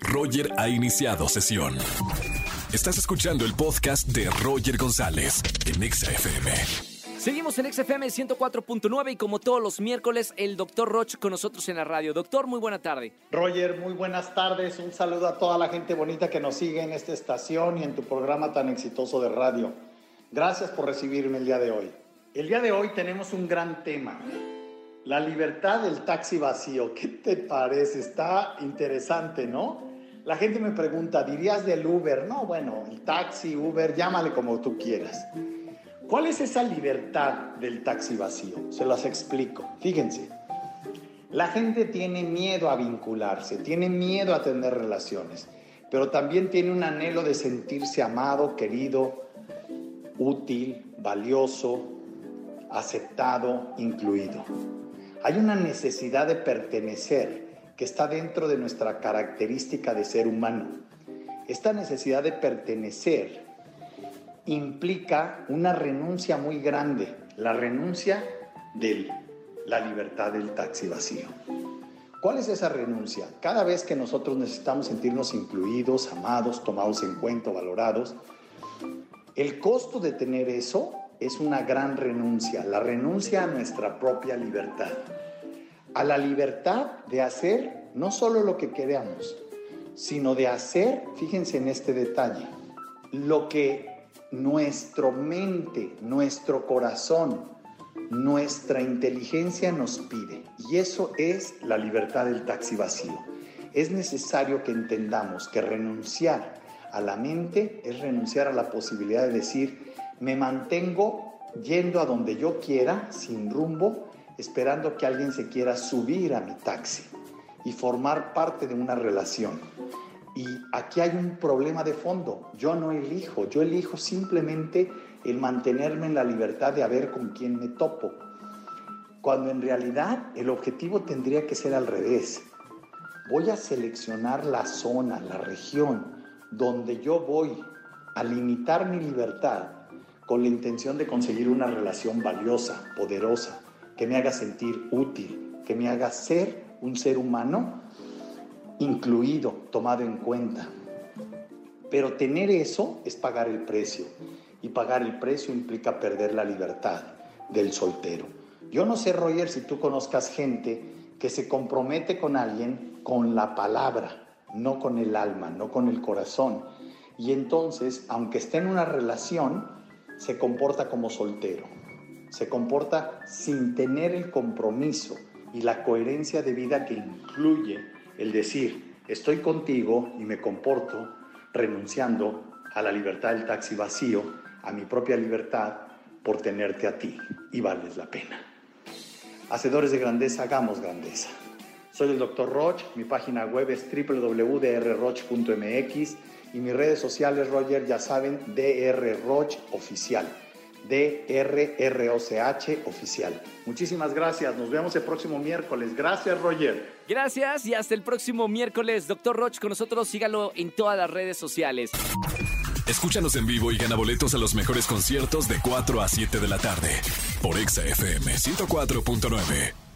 Roger ha iniciado sesión. Estás escuchando el podcast de Roger González en Exa FM. Seguimos en XFM 104.9 y como todos los miércoles, el doctor Roch con nosotros en la radio. Doctor, muy buena tarde. Roger, muy buenas tardes. Un saludo a toda la gente bonita que nos sigue en esta estación y en tu programa tan exitoso de radio. Gracias por recibirme el día de hoy. El día de hoy tenemos un gran tema. La libertad del taxi vacío. ¿Qué te parece? Está interesante, ¿no? La gente me pregunta, ¿dirías del Uber? No, bueno, el taxi, Uber, llámale como tú quieras. ¿Cuál es esa libertad del taxi vacío? Se las explico. Fíjense, la gente tiene miedo a vincularse, tiene miedo a tener relaciones, pero también tiene un anhelo de sentirse amado, querido, útil, valioso, aceptado, incluido. Hay una necesidad de pertenecer que está dentro de nuestra característica de ser humano. Esta necesidad de pertenecer implica una renuncia muy grande, la renuncia de la libertad del taxi vacío. ¿Cuál es esa renuncia? Cada vez que nosotros necesitamos sentirnos incluidos, amados, tomados en cuenta, valorados, el costo de tener eso es una gran renuncia, la renuncia a nuestra propia libertad, a la libertad de hacer no solo lo que queramos, sino de hacer, fíjense en este detalle, lo que nuestra mente, nuestro corazón, nuestra inteligencia nos pide. Y eso es la libertad del taxi vacío. Es necesario que entendamos que renunciar a la mente es renunciar a la posibilidad de decir, me mantengo yendo a donde yo quiera, sin rumbo, esperando que alguien se quiera subir a mi taxi y formar parte de una relación. Y aquí hay un problema de fondo. Yo no elijo, yo elijo simplemente el mantenerme en la libertad de ver con quién me topo. Cuando en realidad el objetivo tendría que ser al revés. Voy a seleccionar la zona, la región, donde yo voy a limitar mi libertad con la intención de conseguir una relación valiosa, poderosa, que me haga sentir útil, que me haga ser un ser humano incluido, tomado en cuenta. Pero tener eso es pagar el precio. Y pagar el precio implica perder la libertad del soltero. Yo no sé, Roger, si tú conozcas gente que se compromete con alguien con la palabra, no con el alma, no con el corazón. Y entonces, aunque esté en una relación, se comporta como soltero. Se comporta sin tener el compromiso y la coherencia de vida que incluye el decir, estoy contigo y me comporto renunciando a la libertad del taxi vacío, a mi propia libertad por tenerte a ti y vales la pena. Hacedores de grandeza, hagamos grandeza. Soy el Dr. Roch, mi página web es www.drroch.mx y mis redes sociales, Roger, ya saben, drroch oficial. DRROCH oficial. Muchísimas gracias. Nos vemos el próximo miércoles. Gracias, Roger. Gracias y hasta el próximo miércoles. Doctor Roch con nosotros. Sígalo en todas las redes sociales. Escúchanos en vivo y gana boletos a los mejores conciertos de 4 a 7 de la tarde por Exa FM 104.9.